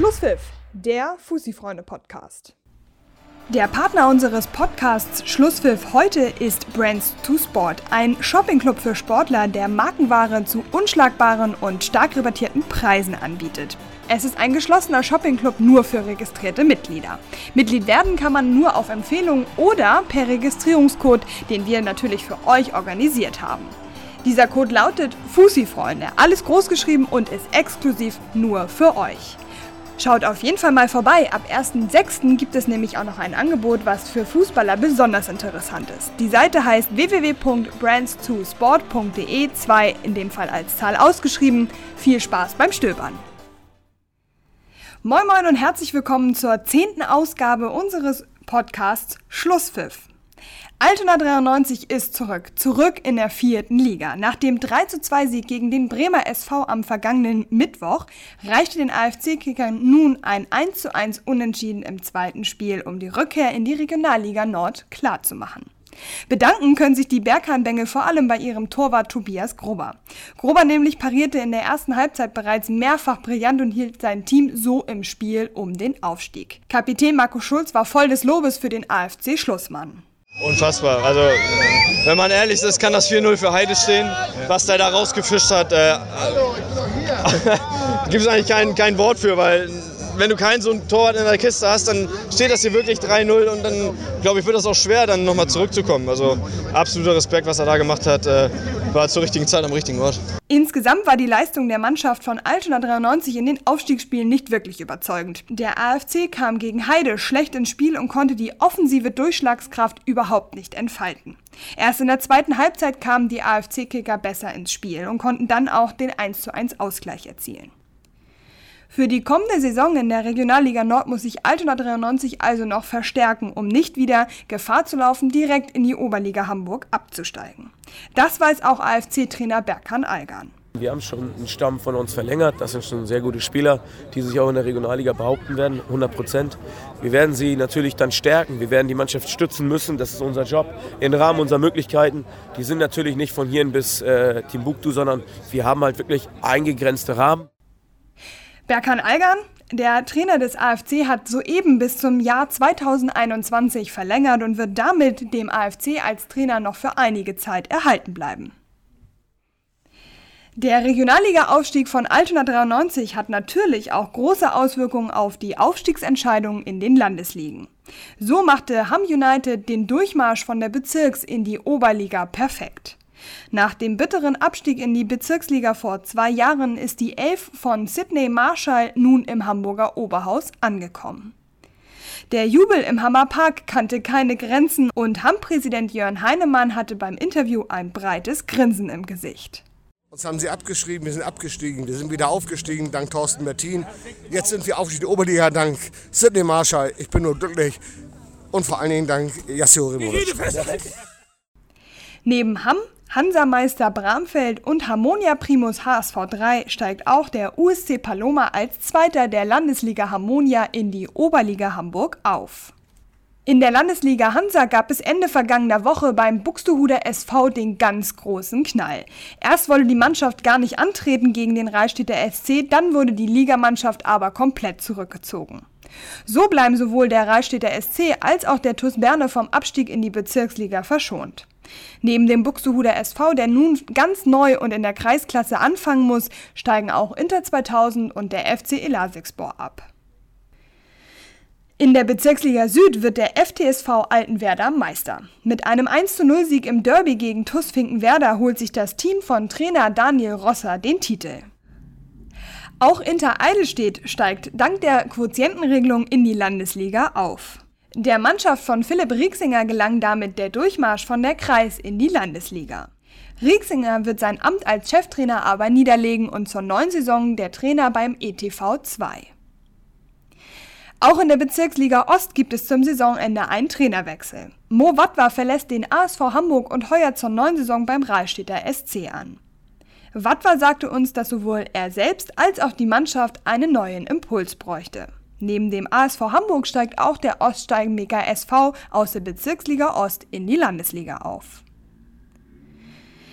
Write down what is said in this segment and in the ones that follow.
Schlusspfiff, der Fussi-Freunde-Podcast. Der Partner unseres Podcasts Schlusspfiff heute ist Brands to Sport, ein Shoppingclub für Sportler, der Markenware zu unschlagbaren und stark rabattierten Preisen anbietet. Es ist ein geschlossener Shoppingclub nur für registrierte Mitglieder. Mitglied werden kann man nur auf Empfehlung oder per Registrierungscode, den wir natürlich für euch organisiert haben. Dieser Code lautet Fussi-Freunde, alles großgeschrieben und ist exklusiv nur für euch. Schaut auf jeden Fall mal vorbei. Ab 1.6. gibt es nämlich auch noch ein Angebot, was für Fußballer besonders interessant ist. Die Seite heißt www.brands2sport.de, 2 in dem Fall als Zahl ausgeschrieben. Viel Spaß beim Stöbern. Moin Moin und herzlich willkommen zur zehnten Ausgabe unseres Podcasts Schlusspfiff. Altona 93 ist zurück, zurück in der vierten Liga. Nach dem 3 2 Sieg gegen den Bremer SV am vergangenen Mittwoch reichte den AFC-Kickern nun ein 1 1 Unentschieden im zweiten Spiel, um die Rückkehr in die Regionalliga Nord klarzumachen. Bedanken können sich die Berghahn-Bengel vor allem bei ihrem Torwart Tobias Grober. Grober nämlich parierte in der ersten Halbzeit bereits mehrfach brillant und hielt sein Team so im Spiel um den Aufstieg. Kapitän Marco Schulz war voll des Lobes für den AFC-Schlussmann. Unfassbar. Also, wenn man ehrlich ist, kann das 4-0 für Heide stehen. Was der da rausgefischt hat, äh, gibt es eigentlich kein, kein Wort für, weil wenn du keinen so einen Torwart in der Kiste hast, dann steht das hier wirklich 3-0 und dann, glaube ich, wird das auch schwer, dann nochmal zurückzukommen. Also absoluter Respekt, was er da gemacht hat. Äh, war zur richtigen Zeit am richtigen Ort. Insgesamt war die Leistung der Mannschaft von Altona 93 in den Aufstiegsspielen nicht wirklich überzeugend. Der AFC kam gegen Heide schlecht ins Spiel und konnte die offensive Durchschlagskraft überhaupt nicht entfalten. Erst in der zweiten Halbzeit kamen die AFC-Kicker besser ins Spiel und konnten dann auch den 1:1 Ausgleich erzielen. Für die kommende Saison in der Regionalliga Nord muss sich Altona 93 also noch verstärken, um nicht wieder Gefahr zu laufen, direkt in die Oberliga Hamburg abzusteigen. Das weiß auch AFC-Trainer Berkan Algan. Wir haben schon einen Stamm von uns verlängert. Das sind schon sehr gute Spieler, die sich auch in der Regionalliga behaupten werden, 100 Prozent. Wir werden sie natürlich dann stärken. Wir werden die Mannschaft stützen müssen. Das ist unser Job im Rahmen unserer Möglichkeiten. Die sind natürlich nicht von hier bis äh, Timbuktu, sondern wir haben halt wirklich eingegrenzte Rahmen. Berkan Algan, der Trainer des AFC, hat soeben bis zum Jahr 2021 verlängert und wird damit dem AFC als Trainer noch für einige Zeit erhalten bleiben. Der Regionalliga-Aufstieg von Altona 93 hat natürlich auch große Auswirkungen auf die Aufstiegsentscheidungen in den Landesligen. So machte Ham United den Durchmarsch von der Bezirks- in die Oberliga perfekt. Nach dem bitteren Abstieg in die Bezirksliga vor zwei Jahren ist die Elf von Sidney Marshall nun im Hamburger Oberhaus angekommen. Der Jubel im Hammerpark kannte keine Grenzen und Hamm-Präsident Jörn Heinemann hatte beim Interview ein breites Grinsen im Gesicht. Uns haben sie abgeschrieben, wir sind abgestiegen, wir sind wieder aufgestiegen, dank Thorsten Bertin. Jetzt sind wir aufgestiegen, die Oberliga, dank Sidney Marshall. Ich bin nur glücklich und vor allen Dingen dank Yassio Rimovic. Neben Hamm Hansameister Bramfeld und Harmonia Primus HSV 3 steigt auch der USC Paloma als Zweiter der Landesliga Harmonia in die Oberliga Hamburg auf. In der Landesliga Hansa gab es Ende vergangener Woche beim Buxtehuder SV den ganz großen Knall. Erst wollte die Mannschaft gar nicht antreten gegen den Reichstädter SC, dann wurde die Ligamannschaft aber komplett zurückgezogen. So bleiben sowohl der Reichstädter SC als auch der TuS Berne vom Abstieg in die Bezirksliga verschont. Neben dem Buxtehuder SV, der nun ganz neu und in der Kreisklasse anfangen muss, steigen auch Inter 2000 und der FC Elasigspor ab. In der Bezirksliga Süd wird der FTSV Altenwerder Meister. Mit einem 10 Sieg im Derby gegen TuS Finkenwerder holt sich das Team von Trainer Daniel Rosser den Titel. Auch Inter Eidelstedt steigt dank der Quotientenregelung in die Landesliga auf. Der Mannschaft von Philipp Rieksinger gelang damit der Durchmarsch von der Kreis in die Landesliga. Rieksinger wird sein Amt als Cheftrainer aber niederlegen und zur neuen Saison der Trainer beim ETV 2. Auch in der Bezirksliga Ost gibt es zum Saisonende einen Trainerwechsel. Mo Wattwa verlässt den ASV Hamburg und heuert zur neuen Saison beim Rahlstädter SC an. Wattwa sagte uns, dass sowohl er selbst als auch die Mannschaft einen neuen Impuls bräuchte. Neben dem ASV Hamburg steigt auch der Oststeigenmaker SV aus der Bezirksliga Ost in die Landesliga auf.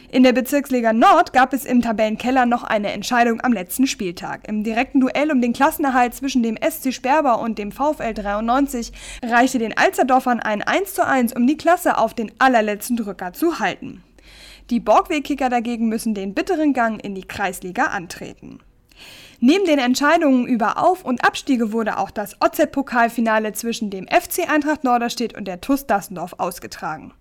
In der Bezirksliga Nord gab es im Tabellenkeller noch eine Entscheidung am letzten Spieltag. Im direkten Duell um den Klassenerhalt zwischen dem SC Sperber und dem VfL 93 reichte den Alsterdorfern ein 1:1, um die Klasse auf den allerletzten Drücker zu halten. Die Borgweg-Kicker dagegen müssen den bitteren Gang in die Kreisliga antreten. Neben den Entscheidungen über Auf- und Abstiege wurde auch das OZ-Pokalfinale zwischen dem FC Eintracht Norderstedt und der TuS Dassendorf ausgetragen.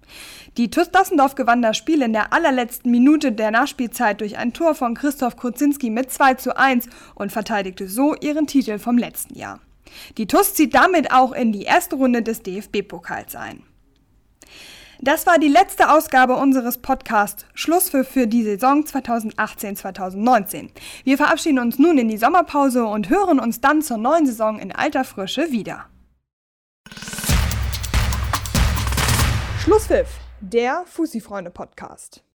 Die TuS Dassendorf gewann das Spiel in der allerletzten Minute der Nachspielzeit durch ein Tor von Christoph Kurzinski mit 2 zu 1 und verteidigte so ihren Titel vom letzten Jahr. Die TuS zieht damit auch in die erste Runde des DFB-Pokals ein. Das war die letzte Ausgabe unseres Podcasts Schluss für, für die Saison 2018-2019. Wir verabschieden uns nun in die Sommerpause und hören uns dann zur neuen Saison in alter Frische wieder. Schlusspfiff, der Fussi-Freunde-Podcast.